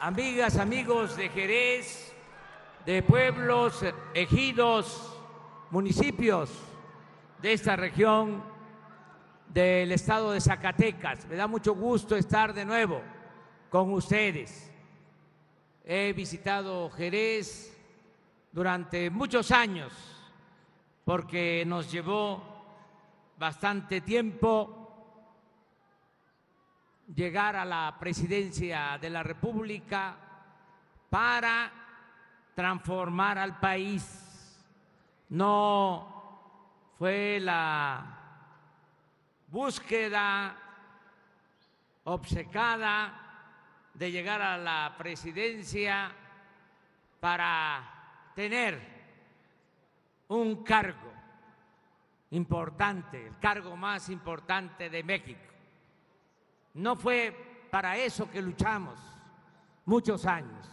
amigas, amigos de Jerez, de pueblos, ejidos, municipios de esta región del estado de Zacatecas. Me da mucho gusto estar de nuevo con ustedes. He visitado Jerez durante muchos años porque nos llevó bastante tiempo llegar a la presidencia de la República para transformar al país. No fue la búsqueda obcecada de llegar a la presidencia para tener un cargo importante, el cargo más importante de México. No fue para eso que luchamos muchos años.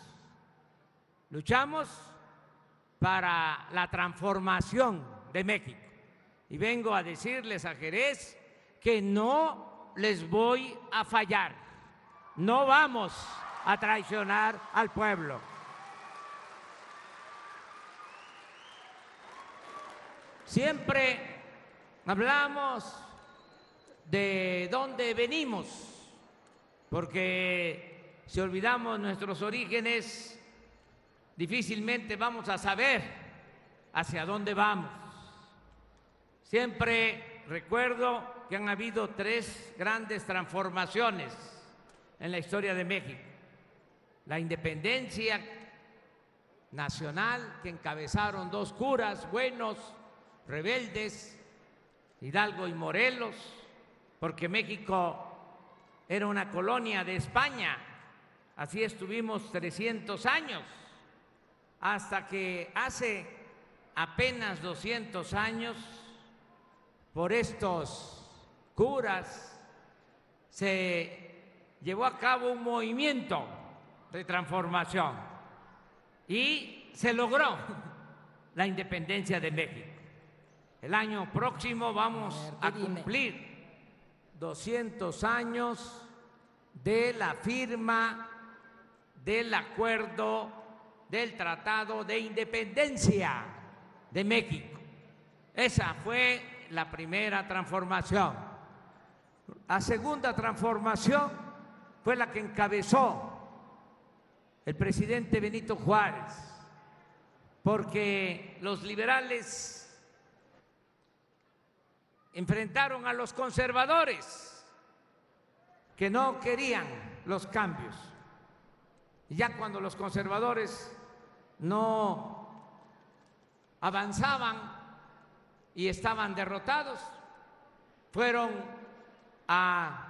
Luchamos para la transformación de México. Y vengo a decirles a Jerez que no les voy a fallar. No vamos a traicionar al pueblo. Siempre hablamos de dónde venimos porque si olvidamos nuestros orígenes, difícilmente vamos a saber hacia dónde vamos. Siempre recuerdo que han habido tres grandes transformaciones en la historia de México. La independencia nacional que encabezaron dos curas buenos, rebeldes, Hidalgo y Morelos, porque México era una colonia de España. Así estuvimos 300 años, hasta que hace apenas 200 años, por estos curas, se llevó a cabo un movimiento de transformación y se logró la independencia de México. El año próximo vamos a cumplir 200 años de la firma del acuerdo del Tratado de Independencia de México. Esa fue la primera transformación. La segunda transformación fue la que encabezó el presidente Benito Juárez, porque los liberales enfrentaron a los conservadores que no querían los cambios. Ya cuando los conservadores no avanzaban y estaban derrotados, fueron a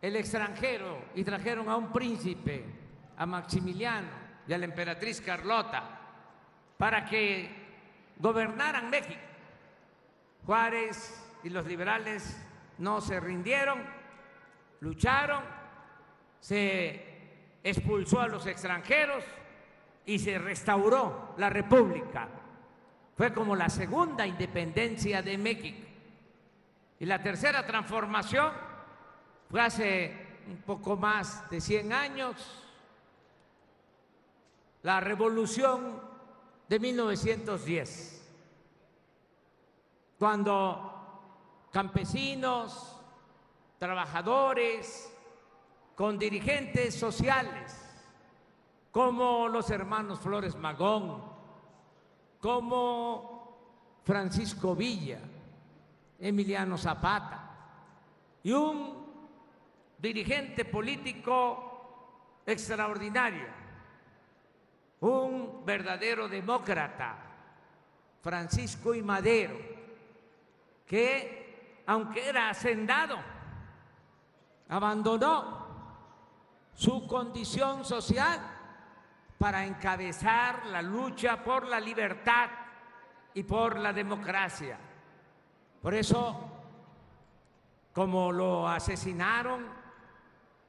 el extranjero y trajeron a un príncipe, a Maximiliano y a la emperatriz Carlota, para que gobernaran México. Juárez y los liberales no se rindieron, lucharon, se expulsó a los extranjeros y se restauró la República. Fue como la segunda independencia de México. Y la tercera transformación fue hace un poco más de 100 años, la revolución de 1910 cuando campesinos, trabajadores, con dirigentes sociales, como los hermanos Flores Magón, como Francisco Villa, Emiliano Zapata, y un dirigente político extraordinario, un verdadero demócrata, Francisco y Madero que, aunque era hacendado, abandonó su condición social para encabezar la lucha por la libertad y por la democracia. Por eso, como lo asesinaron,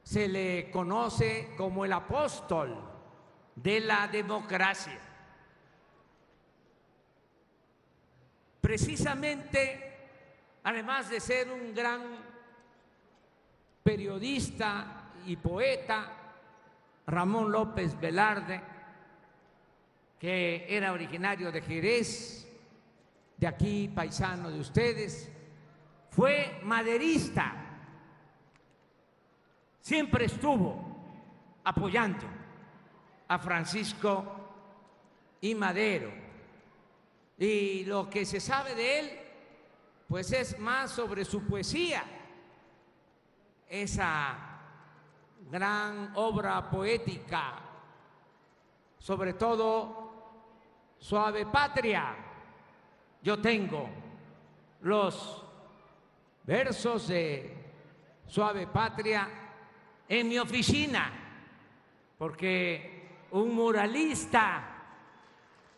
se le conoce como el apóstol de la democracia. Precisamente además de ser un gran periodista y poeta, Ramón López Velarde, que era originario de Jerez, de aquí paisano de ustedes, fue maderista, siempre estuvo apoyando a Francisco y Madero. Y lo que se sabe de él, pues es más sobre su poesía, esa gran obra poética, sobre todo Suave Patria. Yo tengo los versos de Suave Patria en mi oficina, porque un muralista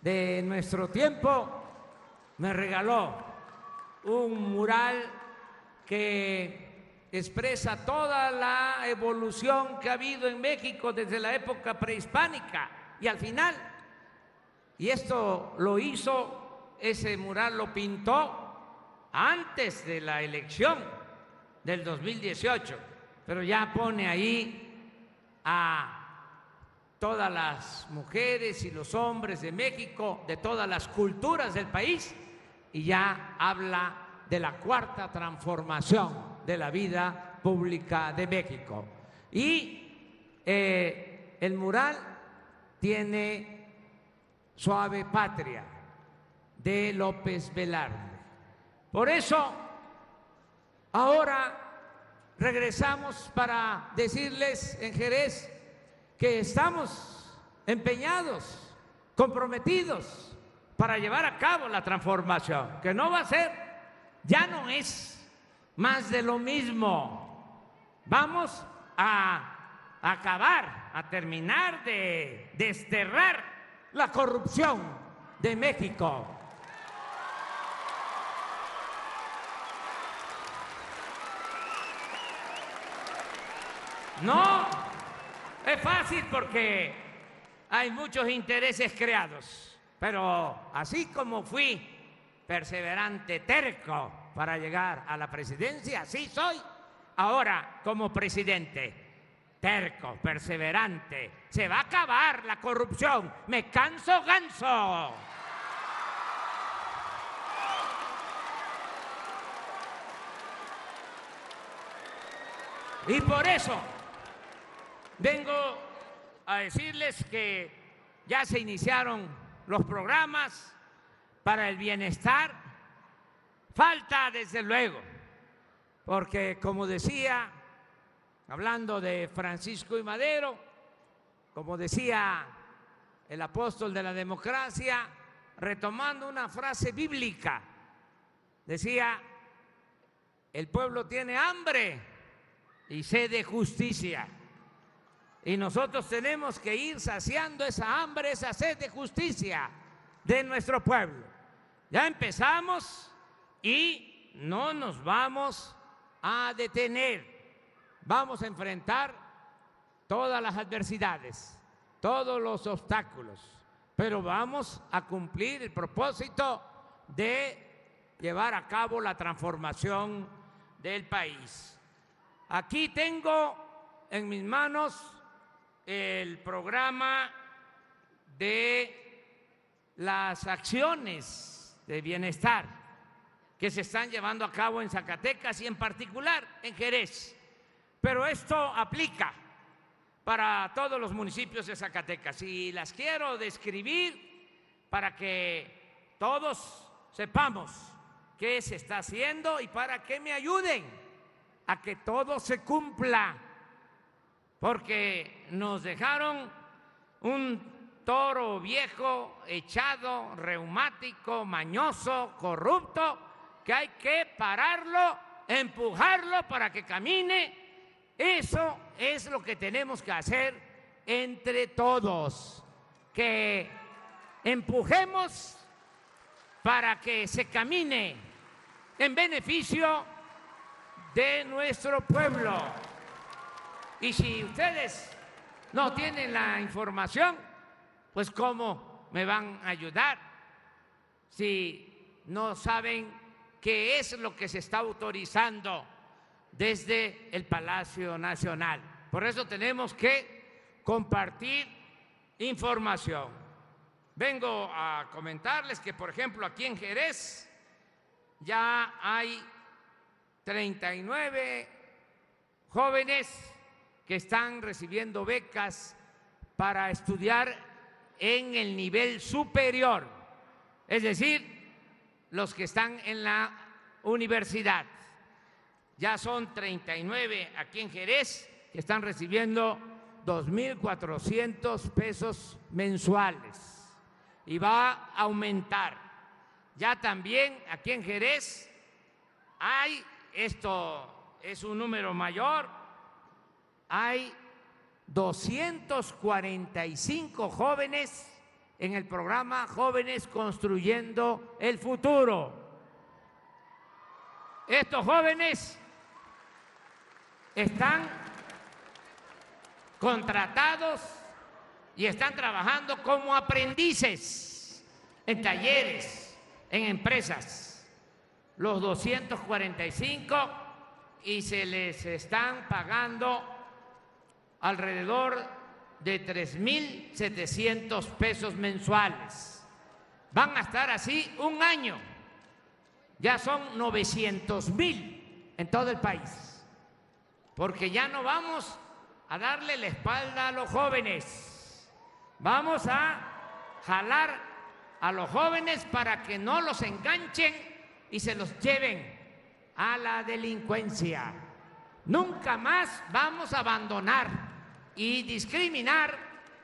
de nuestro tiempo me regaló un mural que expresa toda la evolución que ha habido en México desde la época prehispánica y al final. Y esto lo hizo, ese mural lo pintó antes de la elección del 2018, pero ya pone ahí a todas las mujeres y los hombres de México, de todas las culturas del país, y ya habla de la cuarta transformación de la vida pública de México. Y eh, el mural tiene Suave Patria de López Velarde. Por eso, ahora regresamos para decirles en Jerez, que estamos empeñados, comprometidos para llevar a cabo la transformación, que no va a ser, ya no es más de lo mismo. Vamos a acabar, a terminar de desterrar la corrupción de México. No es fácil porque hay muchos intereses creados, pero así como fui perseverante, terco para llegar a la presidencia, así soy ahora como presidente. Terco, perseverante. Se va a acabar la corrupción. Me canso ganso. Y por eso Vengo a decirles que ya se iniciaron los programas para el bienestar. Falta, desde luego, porque como decía, hablando de Francisco y Madero, como decía el apóstol de la democracia, retomando una frase bíblica, decía, el pueblo tiene hambre y sed de justicia. Y nosotros tenemos que ir saciando esa hambre, esa sed de justicia de nuestro pueblo. Ya empezamos y no nos vamos a detener. Vamos a enfrentar todas las adversidades, todos los obstáculos, pero vamos a cumplir el propósito de llevar a cabo la transformación del país. Aquí tengo en mis manos el programa de las acciones de bienestar que se están llevando a cabo en Zacatecas y en particular en Jerez. Pero esto aplica para todos los municipios de Zacatecas y las quiero describir para que todos sepamos qué se está haciendo y para que me ayuden a que todo se cumpla porque nos dejaron un toro viejo, echado, reumático, mañoso, corrupto, que hay que pararlo, empujarlo para que camine. Eso es lo que tenemos que hacer entre todos, que empujemos para que se camine en beneficio de nuestro pueblo. Y si ustedes no tienen la información, pues ¿cómo me van a ayudar si no saben qué es lo que se está autorizando desde el Palacio Nacional? Por eso tenemos que compartir información. Vengo a comentarles que, por ejemplo, aquí en Jerez ya hay 39 jóvenes que están recibiendo becas para estudiar en el nivel superior, es decir, los que están en la universidad. Ya son 39 aquí en Jerez que están recibiendo 2.400 pesos mensuales y va a aumentar. Ya también aquí en Jerez hay, esto es un número mayor, hay 245 jóvenes en el programa Jóvenes Construyendo el Futuro. Estos jóvenes están contratados y están trabajando como aprendices en talleres, en empresas. Los 245 y se les están pagando alrededor de 3.700 pesos mensuales. Van a estar así un año. Ya son 900 mil en todo el país. Porque ya no vamos a darle la espalda a los jóvenes. Vamos a jalar a los jóvenes para que no los enganchen y se los lleven a la delincuencia. Nunca más vamos a abandonar y discriminar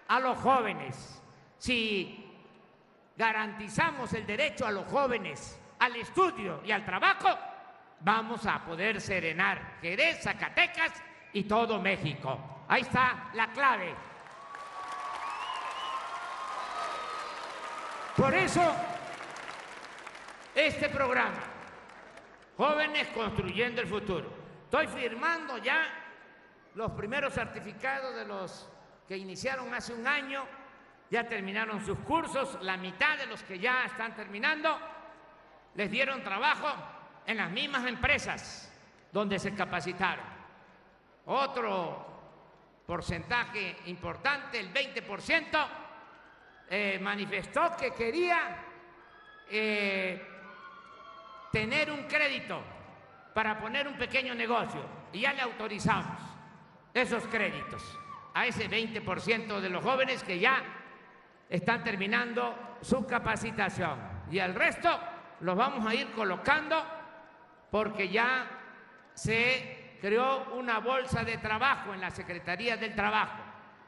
a los jóvenes. Si garantizamos el derecho a los jóvenes al estudio y al trabajo, vamos a poder serenar Jerez, Zacatecas y todo México. Ahí está la clave. Por eso, este programa, Jóvenes Construyendo el Futuro, estoy firmando ya los primeros certificados de los que iniciaron hace un año ya terminaron sus cursos, la mitad de los que ya están terminando les dieron trabajo en las mismas empresas donde se capacitaron. Otro porcentaje importante, el 20%, eh, manifestó que quería eh, tener un crédito para poner un pequeño negocio y ya le autorizamos esos créditos a ese 20% de los jóvenes que ya están terminando su capacitación. Y al resto los vamos a ir colocando porque ya se creó una bolsa de trabajo en la Secretaría del Trabajo.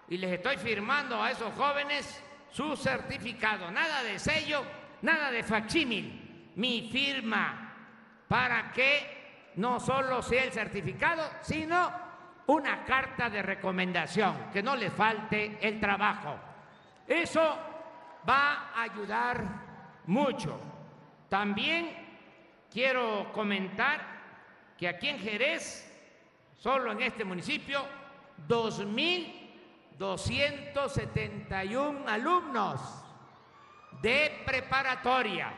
Y les estoy firmando a esos jóvenes su certificado, nada de sello, nada de facsímil, mi firma, para que no solo sea el certificado, sino una carta de recomendación, que no le falte el trabajo. Eso va a ayudar mucho. También quiero comentar que aquí en Jerez, solo en este municipio, 2.271 alumnos de preparatoria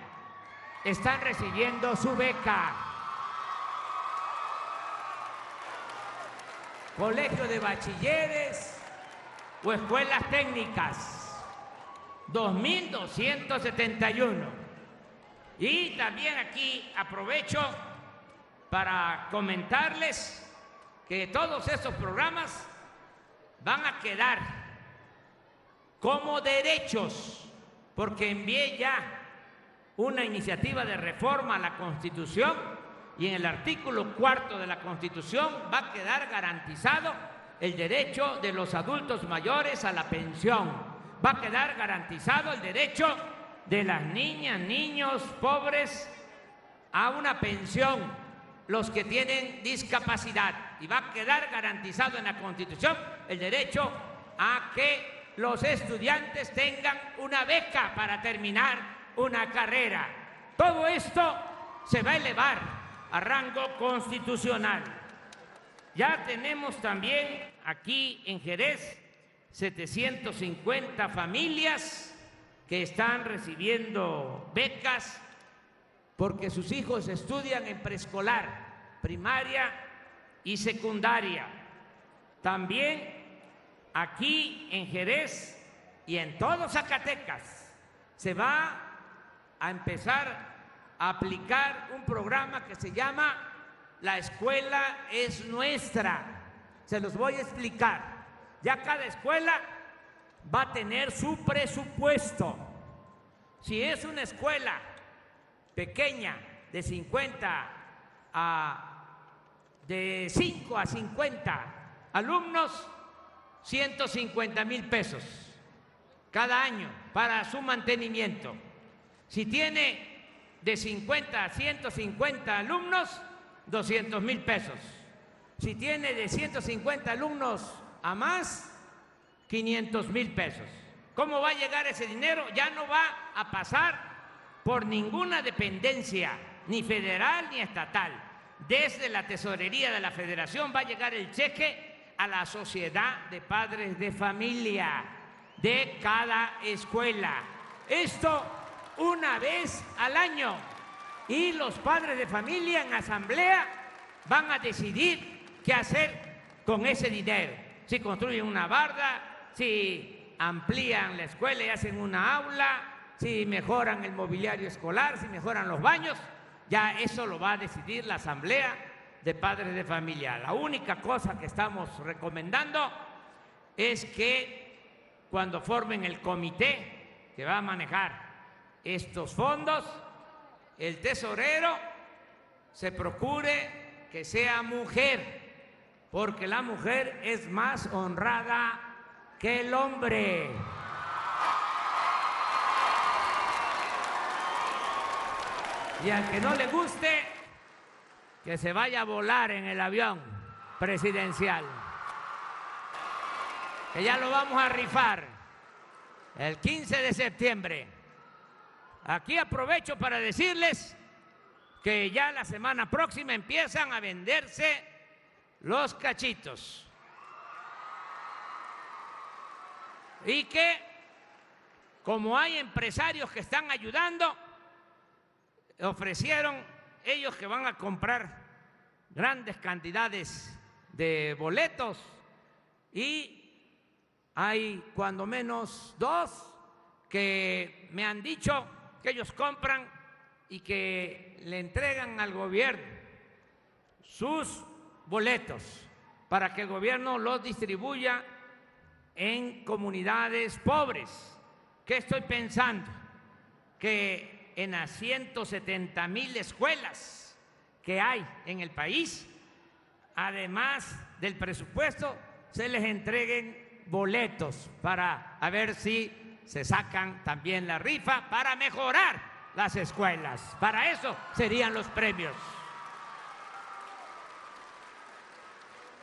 están recibiendo su beca. Colegio de bachilleres o escuelas técnicas, 2.271. Y también aquí aprovecho para comentarles que todos estos programas van a quedar como derechos, porque envié ya una iniciativa de reforma a la Constitución y en el artículo cuarto de la Constitución va a quedar garantizado el derecho de los adultos mayores a la pensión. Va a quedar garantizado el derecho de las niñas, niños pobres a una pensión, los que tienen discapacidad. Y va a quedar garantizado en la Constitución el derecho a que los estudiantes tengan una beca para terminar una carrera. Todo esto se va a elevar a rango constitucional. Ya tenemos también aquí en Jerez 750 familias que están recibiendo becas porque sus hijos estudian en preescolar, primaria y secundaria. También aquí en Jerez y en todo Zacatecas se va a empezar aplicar un programa que se llama La escuela es nuestra. Se los voy a explicar. Ya cada escuela va a tener su presupuesto. Si es una escuela pequeña de 50 a de 5 a 50 alumnos, 150 mil pesos cada año para su mantenimiento. Si tiene de 50 a 150 alumnos, 200 mil pesos. Si tiene de 150 alumnos a más, 500 mil pesos. ¿Cómo va a llegar ese dinero? Ya no va a pasar por ninguna dependencia, ni federal ni estatal. Desde la tesorería de la federación va a llegar el cheque a la sociedad de padres de familia de cada escuela. Esto una vez al año. Y los padres de familia en asamblea van a decidir qué hacer con ese dinero. Si construyen una barda, si amplían la escuela y hacen una aula, si mejoran el mobiliario escolar, si mejoran los baños, ya eso lo va a decidir la asamblea de padres de familia. La única cosa que estamos recomendando es que cuando formen el comité que va a manejar estos fondos, el tesorero se procure que sea mujer, porque la mujer es más honrada que el hombre. Y al que no le guste, que se vaya a volar en el avión presidencial. Que ya lo vamos a rifar el 15 de septiembre. Aquí aprovecho para decirles que ya la semana próxima empiezan a venderse los cachitos. Y que como hay empresarios que están ayudando, ofrecieron ellos que van a comprar grandes cantidades de boletos y hay cuando menos dos que me han dicho que ellos compran y que le entregan al gobierno sus boletos para que el gobierno los distribuya en comunidades pobres. ¿Qué estoy pensando? Que en las 170 mil escuelas que hay en el país, además del presupuesto, se les entreguen boletos para a ver si se sacan también la rifa para mejorar las escuelas. Para eso serían los premios.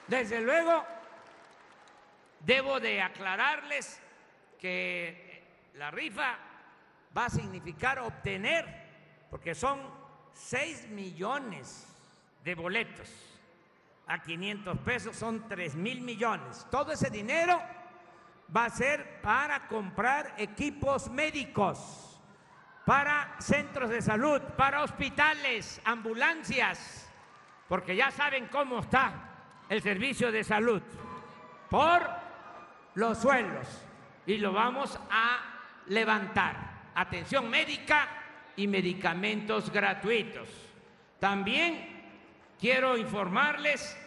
Desde luego, debo de aclararles que la rifa va a significar obtener, porque son 6 millones de boletos a 500 pesos, son 3 mil millones. Todo ese dinero va a ser para comprar equipos médicos, para centros de salud, para hospitales, ambulancias, porque ya saben cómo está el servicio de salud, por los suelos, y lo vamos a levantar atención médica y medicamentos gratuitos. También quiero informarles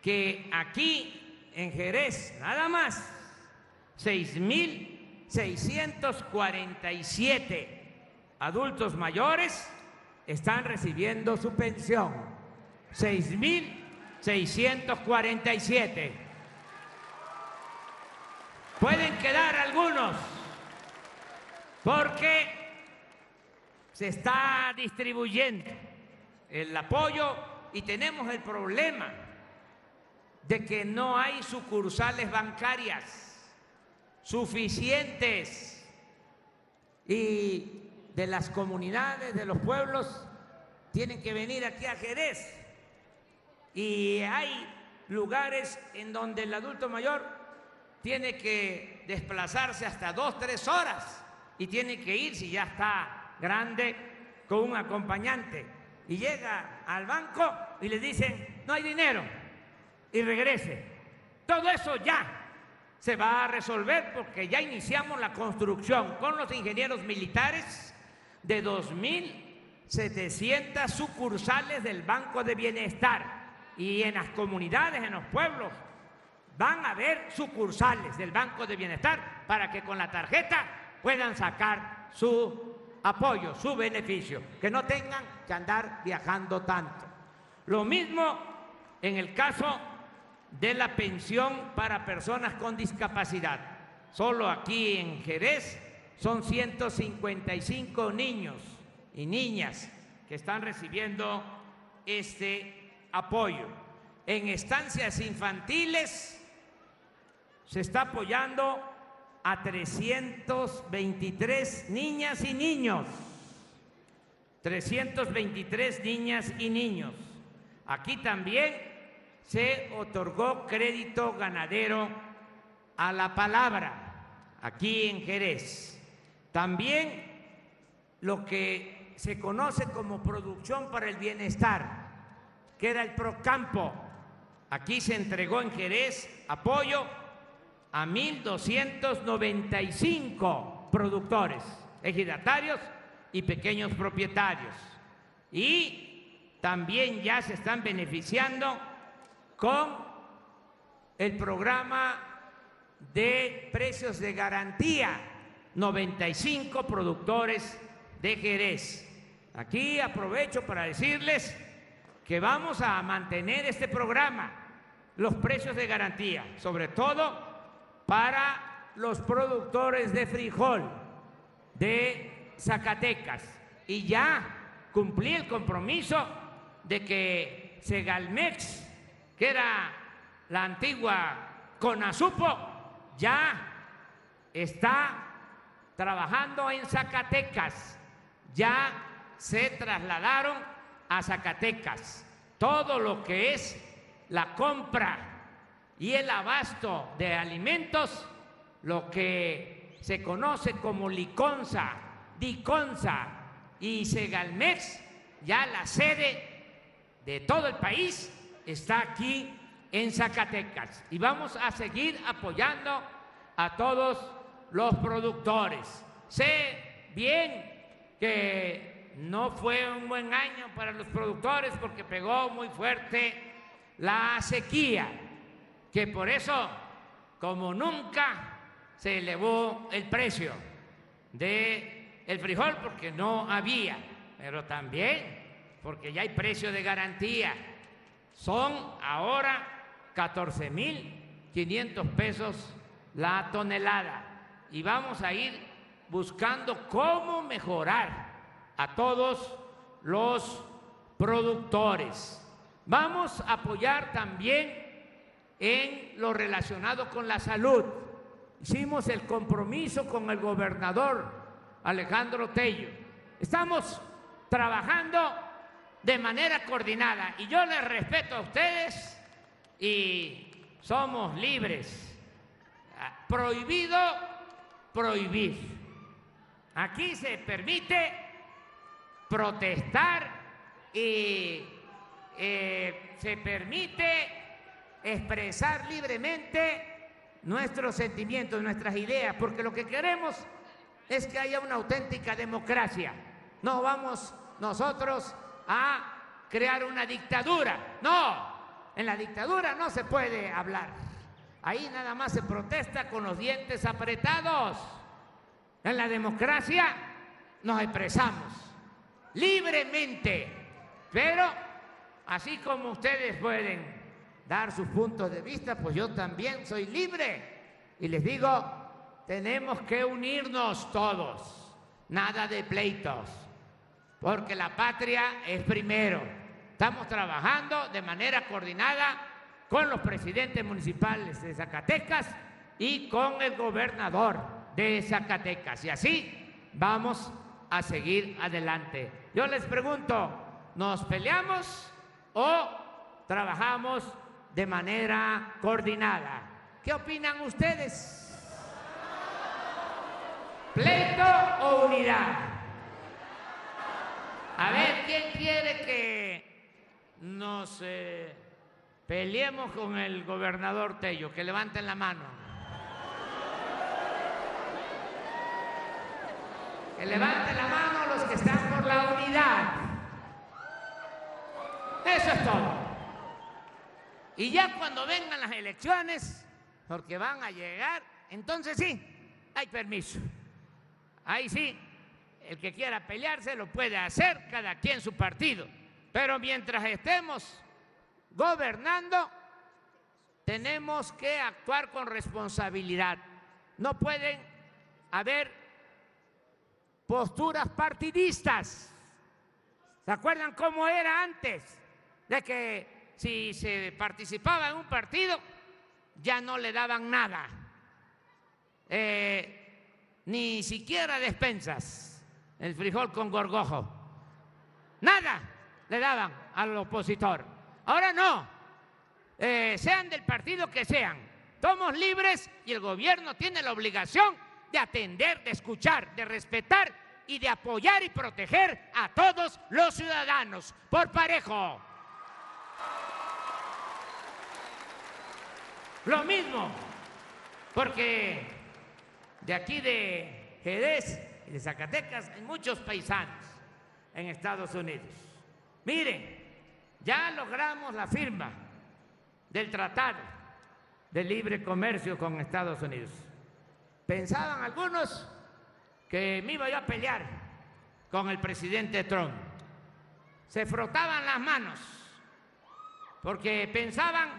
que aquí en Jerez, nada más, 6.647 adultos mayores están recibiendo su pensión. 6.647. Pueden quedar algunos porque se está distribuyendo el apoyo y tenemos el problema de que no hay sucursales bancarias suficientes y de las comunidades, de los pueblos, tienen que venir aquí a Jerez. Y hay lugares en donde el adulto mayor tiene que desplazarse hasta dos, tres horas y tiene que ir, si ya está grande, con un acompañante. Y llega al banco y le dicen, no hay dinero, y regrese. Todo eso ya se va a resolver porque ya iniciamos la construcción con los ingenieros militares de 2.700 sucursales del Banco de Bienestar y en las comunidades, en los pueblos, van a haber sucursales del Banco de Bienestar para que con la tarjeta puedan sacar su apoyo, su beneficio, que no tengan que andar viajando tanto. Lo mismo en el caso de la pensión para personas con discapacidad. Solo aquí en Jerez son 155 niños y niñas que están recibiendo este apoyo. En estancias infantiles se está apoyando a 323 niñas y niños. 323 niñas y niños. Aquí también se otorgó crédito ganadero a la palabra, aquí en Jerez. También lo que se conoce como producción para el bienestar, que era el Procampo. Aquí se entregó en Jerez apoyo a 1.295 productores, ejidatarios y pequeños propietarios. Y también ya se están beneficiando con el programa de precios de garantía, 95 productores de Jerez. Aquí aprovecho para decirles que vamos a mantener este programa, los precios de garantía, sobre todo para los productores de frijol de Zacatecas. Y ya cumplí el compromiso de que Segalmex, que era la antigua Conasupo, ya está trabajando en Zacatecas. Ya se trasladaron a Zacatecas. Todo lo que es la compra y el abasto de alimentos, lo que se conoce como Liconza, Diconza y Segalmex, ya la sede de todo el país está aquí en Zacatecas y vamos a seguir apoyando a todos los productores. Sé bien que no fue un buen año para los productores porque pegó muy fuerte la sequía que por eso, como nunca, se elevó el precio de el frijol porque no había, pero también porque ya hay precio de garantía. Son ahora 14 mil 500 pesos la tonelada y vamos a ir buscando cómo mejorar a todos los productores. Vamos a apoyar también en lo relacionado con la salud. Hicimos el compromiso con el gobernador Alejandro Tello. Estamos trabajando de manera coordinada y yo les respeto a ustedes y somos libres. Prohibido prohibir. Aquí se permite protestar y eh, se permite expresar libremente nuestros sentimientos, nuestras ideas, porque lo que queremos es que haya una auténtica democracia. No vamos nosotros a crear una dictadura. No, en la dictadura no se puede hablar. Ahí nada más se protesta con los dientes apretados. En la democracia nos expresamos libremente, pero así como ustedes pueden dar sus puntos de vista, pues yo también soy libre. Y les digo, tenemos que unirnos todos, nada de pleitos, porque la patria es primero. Estamos trabajando de manera coordinada con los presidentes municipales de Zacatecas y con el gobernador de Zacatecas. Y así vamos a seguir adelante. Yo les pregunto, ¿nos peleamos o trabajamos de manera coordinada. ¿Qué opinan ustedes? ¿Pleito o unidad? A ¿Ah? ver, ¿quién quiere que nos eh, peleemos con el gobernador Tello? Que levanten la mano. Que levanten la mano los que están por la unidad. Eso es todo. Y ya cuando vengan las elecciones, porque van a llegar, entonces sí, hay permiso. Ahí sí, el que quiera pelearse lo puede hacer, cada quien su partido. Pero mientras estemos gobernando, tenemos que actuar con responsabilidad. No pueden haber posturas partidistas. ¿Se acuerdan cómo era antes? De que si se participaba en un partido, ya no le daban nada. Eh, ni siquiera despensas, el frijol con gorgojo. Nada le daban al opositor. Ahora no, eh, sean del partido que sean, somos libres y el gobierno tiene la obligación de atender, de escuchar, de respetar y de apoyar y proteger a todos los ciudadanos por parejo. Lo mismo, porque de aquí de Jerez de Zacatecas hay muchos paisanos en Estados Unidos. Miren, ya logramos la firma del Tratado de Libre Comercio con Estados Unidos. Pensaban algunos que me iba a pelear con el presidente Trump. Se frotaban las manos porque pensaban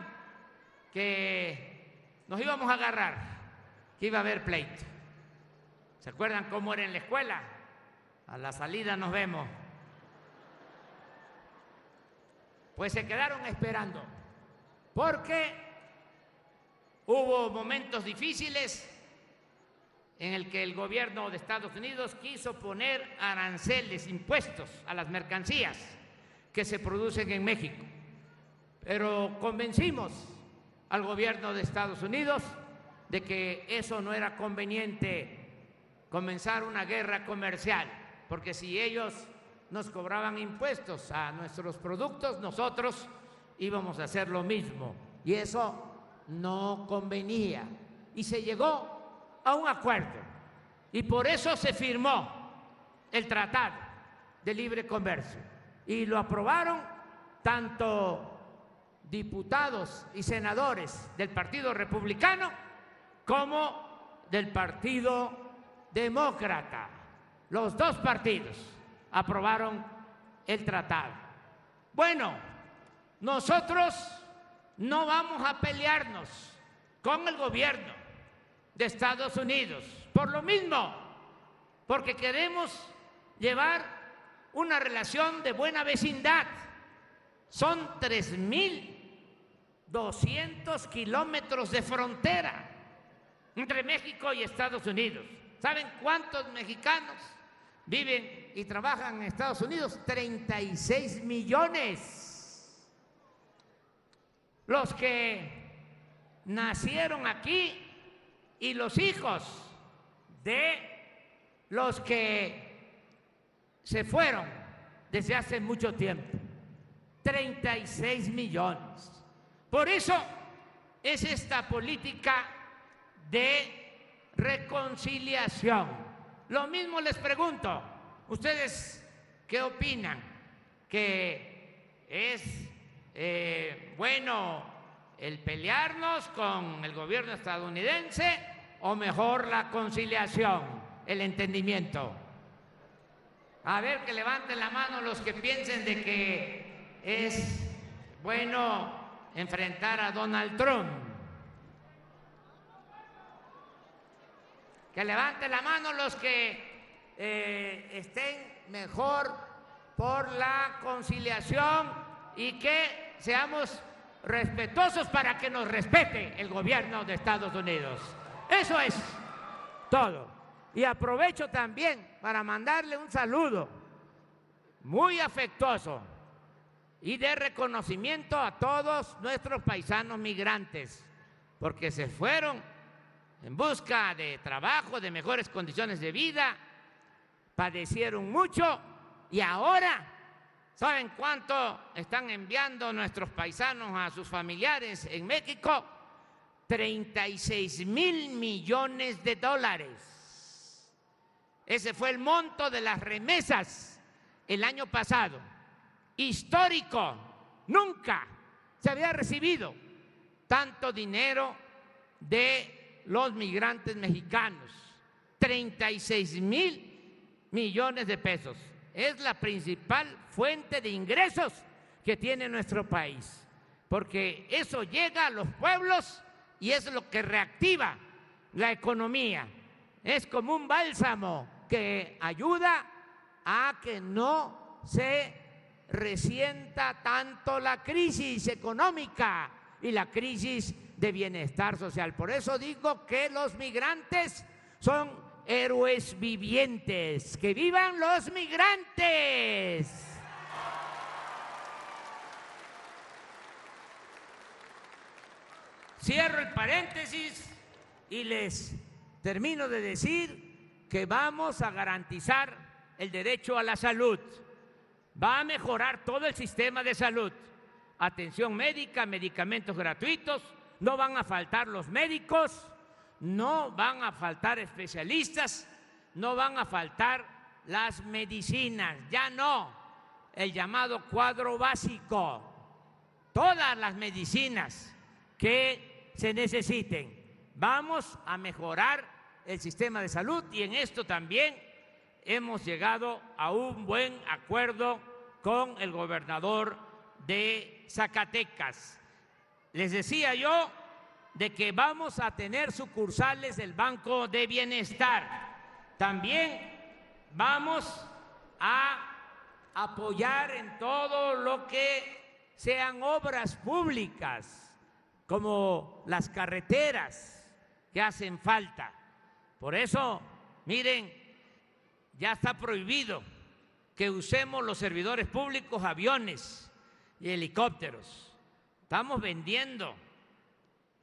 que nos íbamos a agarrar, que iba a haber pleito. ¿Se acuerdan cómo era en la escuela? A la salida nos vemos. Pues se quedaron esperando, porque hubo momentos difíciles en el que el gobierno de Estados Unidos quiso poner aranceles, impuestos a las mercancías que se producen en México. Pero convencimos al gobierno de Estados Unidos de que eso no era conveniente comenzar una guerra comercial, porque si ellos nos cobraban impuestos a nuestros productos, nosotros íbamos a hacer lo mismo. Y eso no convenía. Y se llegó a un acuerdo. Y por eso se firmó el Tratado de Libre Comercio. Y lo aprobaron tanto diputados y senadores del Partido Republicano como del Partido Demócrata. Los dos partidos aprobaron el tratado. Bueno, nosotros no vamos a pelearnos con el gobierno de Estados Unidos. Por lo mismo, porque queremos llevar una relación de buena vecindad. Son 3.200 kilómetros de frontera entre México y Estados Unidos. ¿Saben cuántos mexicanos viven y trabajan en Estados Unidos? 36 millones. Los que nacieron aquí y los hijos de los que se fueron desde hace mucho tiempo. 36 millones. Por eso es esta política de reconciliación. Lo mismo les pregunto, ¿ustedes qué opinan? ¿Que es eh, bueno el pelearnos con el gobierno estadounidense o mejor la conciliación, el entendimiento? A ver, que levanten la mano los que piensen de que es bueno enfrentar a Donald Trump. Que levanten la mano los que eh, estén mejor por la conciliación y que seamos respetuosos para que nos respete el gobierno de Estados Unidos. Eso es todo. Y aprovecho también para mandarle un saludo muy afectuoso y de reconocimiento a todos nuestros paisanos migrantes, porque se fueron en busca de trabajo, de mejores condiciones de vida, padecieron mucho y ahora, ¿saben cuánto están enviando nuestros paisanos a sus familiares en México? 36 mil millones de dólares. Ese fue el monto de las remesas el año pasado. Histórico. Nunca se había recibido tanto dinero de los migrantes mexicanos. 36 mil millones de pesos. Es la principal fuente de ingresos que tiene nuestro país, porque eso llega a los pueblos y es lo que reactiva la economía. Es como un bálsamo que ayuda a que no se resienta tanto la crisis económica y la crisis de bienestar social. Por eso digo que los migrantes son héroes vivientes. Que vivan los migrantes. Cierro el paréntesis y les termino de decir que vamos a garantizar el derecho a la salud. Va a mejorar todo el sistema de salud. Atención médica, medicamentos gratuitos, no van a faltar los médicos, no van a faltar especialistas, no van a faltar las medicinas, ya no, el llamado cuadro básico, todas las medicinas que se necesiten. Vamos a mejorar el sistema de salud y en esto también hemos llegado a un buen acuerdo con el gobernador de Zacatecas. Les decía yo de que vamos a tener sucursales del Banco de Bienestar. También vamos a apoyar en todo lo que sean obras públicas como las carreteras que hacen falta. Por eso, miren, ya está prohibido que usemos los servidores públicos aviones y helicópteros. Estamos vendiendo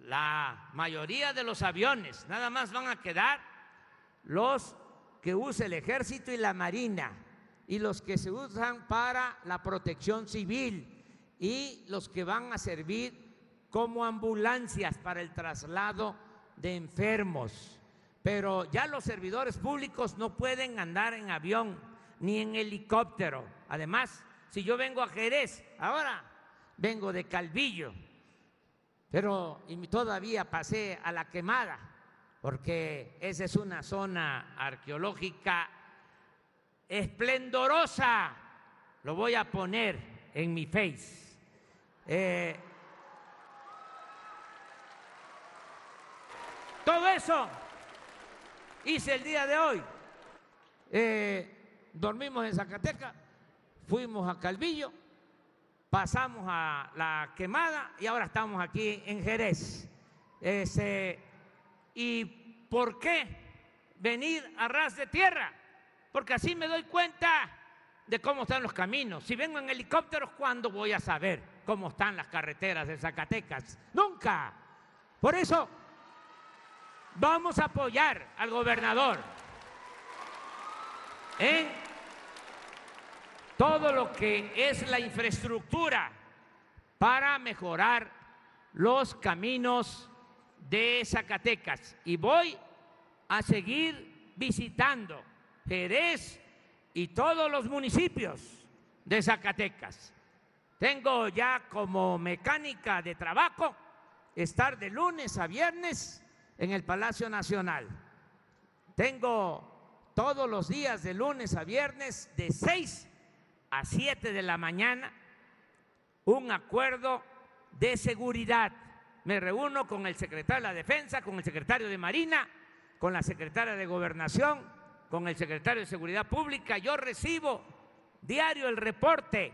la mayoría de los aviones, nada más van a quedar los que usa el ejército y la marina y los que se usan para la protección civil y los que van a servir como ambulancias para el traslado de enfermos. Pero ya los servidores públicos no pueden andar en avión ni en helicóptero. Además, si yo vengo a Jerez, ahora vengo de Calvillo, pero todavía pasé a la quemada, porque esa es una zona arqueológica esplendorosa. Lo voy a poner en mi face. Eh, Todo eso hice el día de hoy. Eh, dormimos en Zacatecas, fuimos a Calvillo, pasamos a la quemada y ahora estamos aquí en Jerez. ¿Y por qué venir a ras de tierra? Porque así me doy cuenta de cómo están los caminos. Si vengo en helicópteros, ¿cuándo voy a saber cómo están las carreteras de Zacatecas? Nunca. Por eso Vamos a apoyar al gobernador en todo lo que es la infraestructura para mejorar los caminos de Zacatecas. Y voy a seguir visitando Jerez y todos los municipios de Zacatecas. Tengo ya como mecánica de trabajo estar de lunes a viernes en el Palacio Nacional. Tengo todos los días de lunes a viernes de 6 a 7 de la mañana un acuerdo de seguridad. Me reúno con el secretario de la Defensa, con el secretario de Marina, con la secretaria de Gobernación, con el secretario de Seguridad Pública. Yo recibo diario el reporte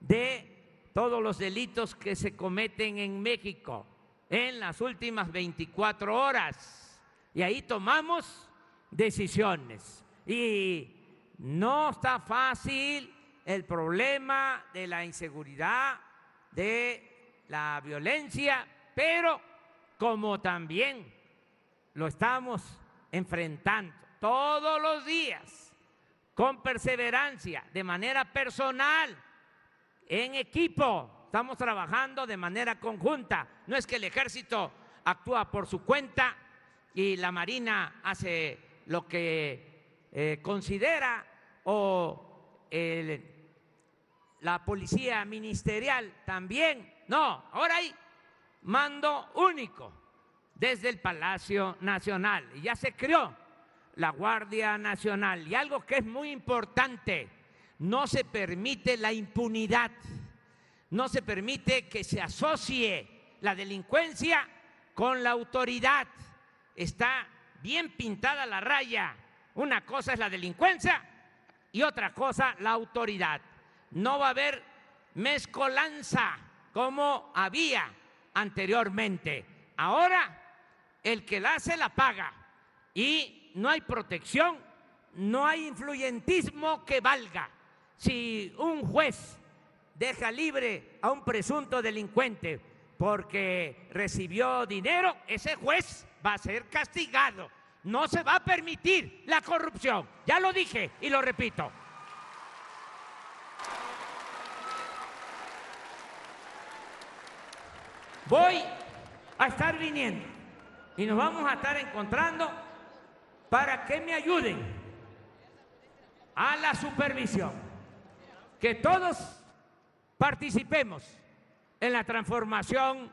de todos los delitos que se cometen en México en las últimas 24 horas. Y ahí tomamos decisiones. Y no está fácil el problema de la inseguridad, de la violencia, pero como también lo estamos enfrentando todos los días, con perseverancia, de manera personal, en equipo, estamos trabajando de manera conjunta. No es que el ejército actúa por su cuenta y la marina hace lo que eh, considera o la policía ministerial también. No, ahora hay mando único desde el Palacio Nacional. Y ya se creó la Guardia Nacional. Y algo que es muy importante, no se permite la impunidad, no se permite que se asocie la delincuencia con la autoridad. Está bien pintada la raya. Una cosa es la delincuencia y otra cosa la autoridad. No va a haber mezcolanza como había anteriormente. Ahora el que la hace la paga y no hay protección, no hay influyentismo que valga. Si un juez deja libre a un presunto delincuente porque recibió dinero, ese juez va a ser castigado. No se va a permitir la corrupción. Ya lo dije y lo repito. Voy a estar viniendo y nos vamos a estar encontrando para que me ayuden a la supervisión, que todos participemos en la transformación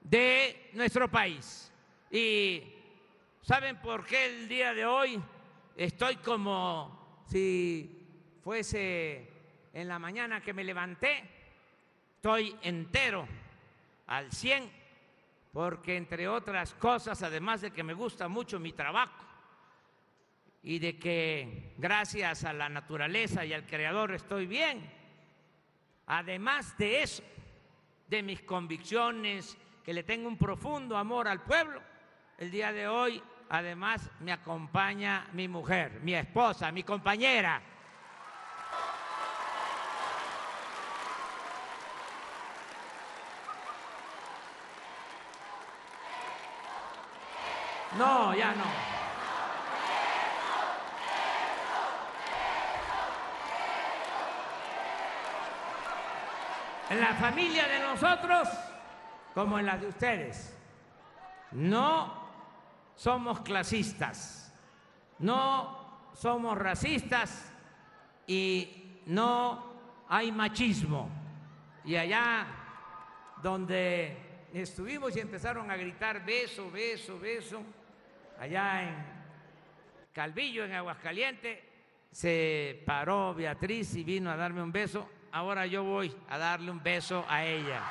de nuestro país. Y ¿saben por qué el día de hoy estoy como si fuese en la mañana que me levanté? Estoy entero, al 100 porque entre otras cosas, además de que me gusta mucho mi trabajo y de que gracias a la naturaleza y al Creador estoy bien, además de eso, de mis convicciones, que le tengo un profundo amor al pueblo, el día de hoy además me acompaña mi mujer, mi esposa, mi compañera, No, ya no. En la familia de nosotros, como en la de ustedes, no somos clasistas, no somos racistas y no hay machismo. Y allá donde estuvimos y empezaron a gritar beso, beso, beso, allá en Calvillo, en Aguascalientes, se paró Beatriz y vino a darme un beso. Ahora yo voy a darle un beso a ella.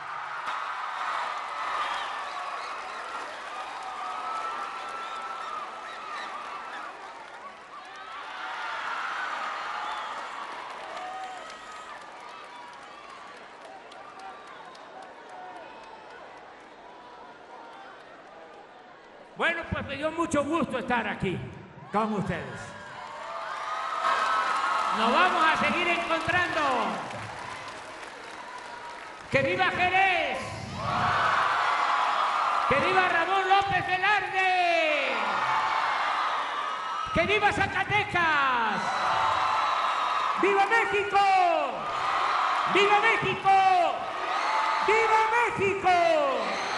Bueno, pues me dio mucho gusto estar aquí con ustedes. Nos vamos a seguir encontrando. ¡Que viva Jerez! ¡Que viva Ramón López Velarde! ¡Que viva Zacatecas! ¡Viva México! ¡Viva México! ¡Viva México!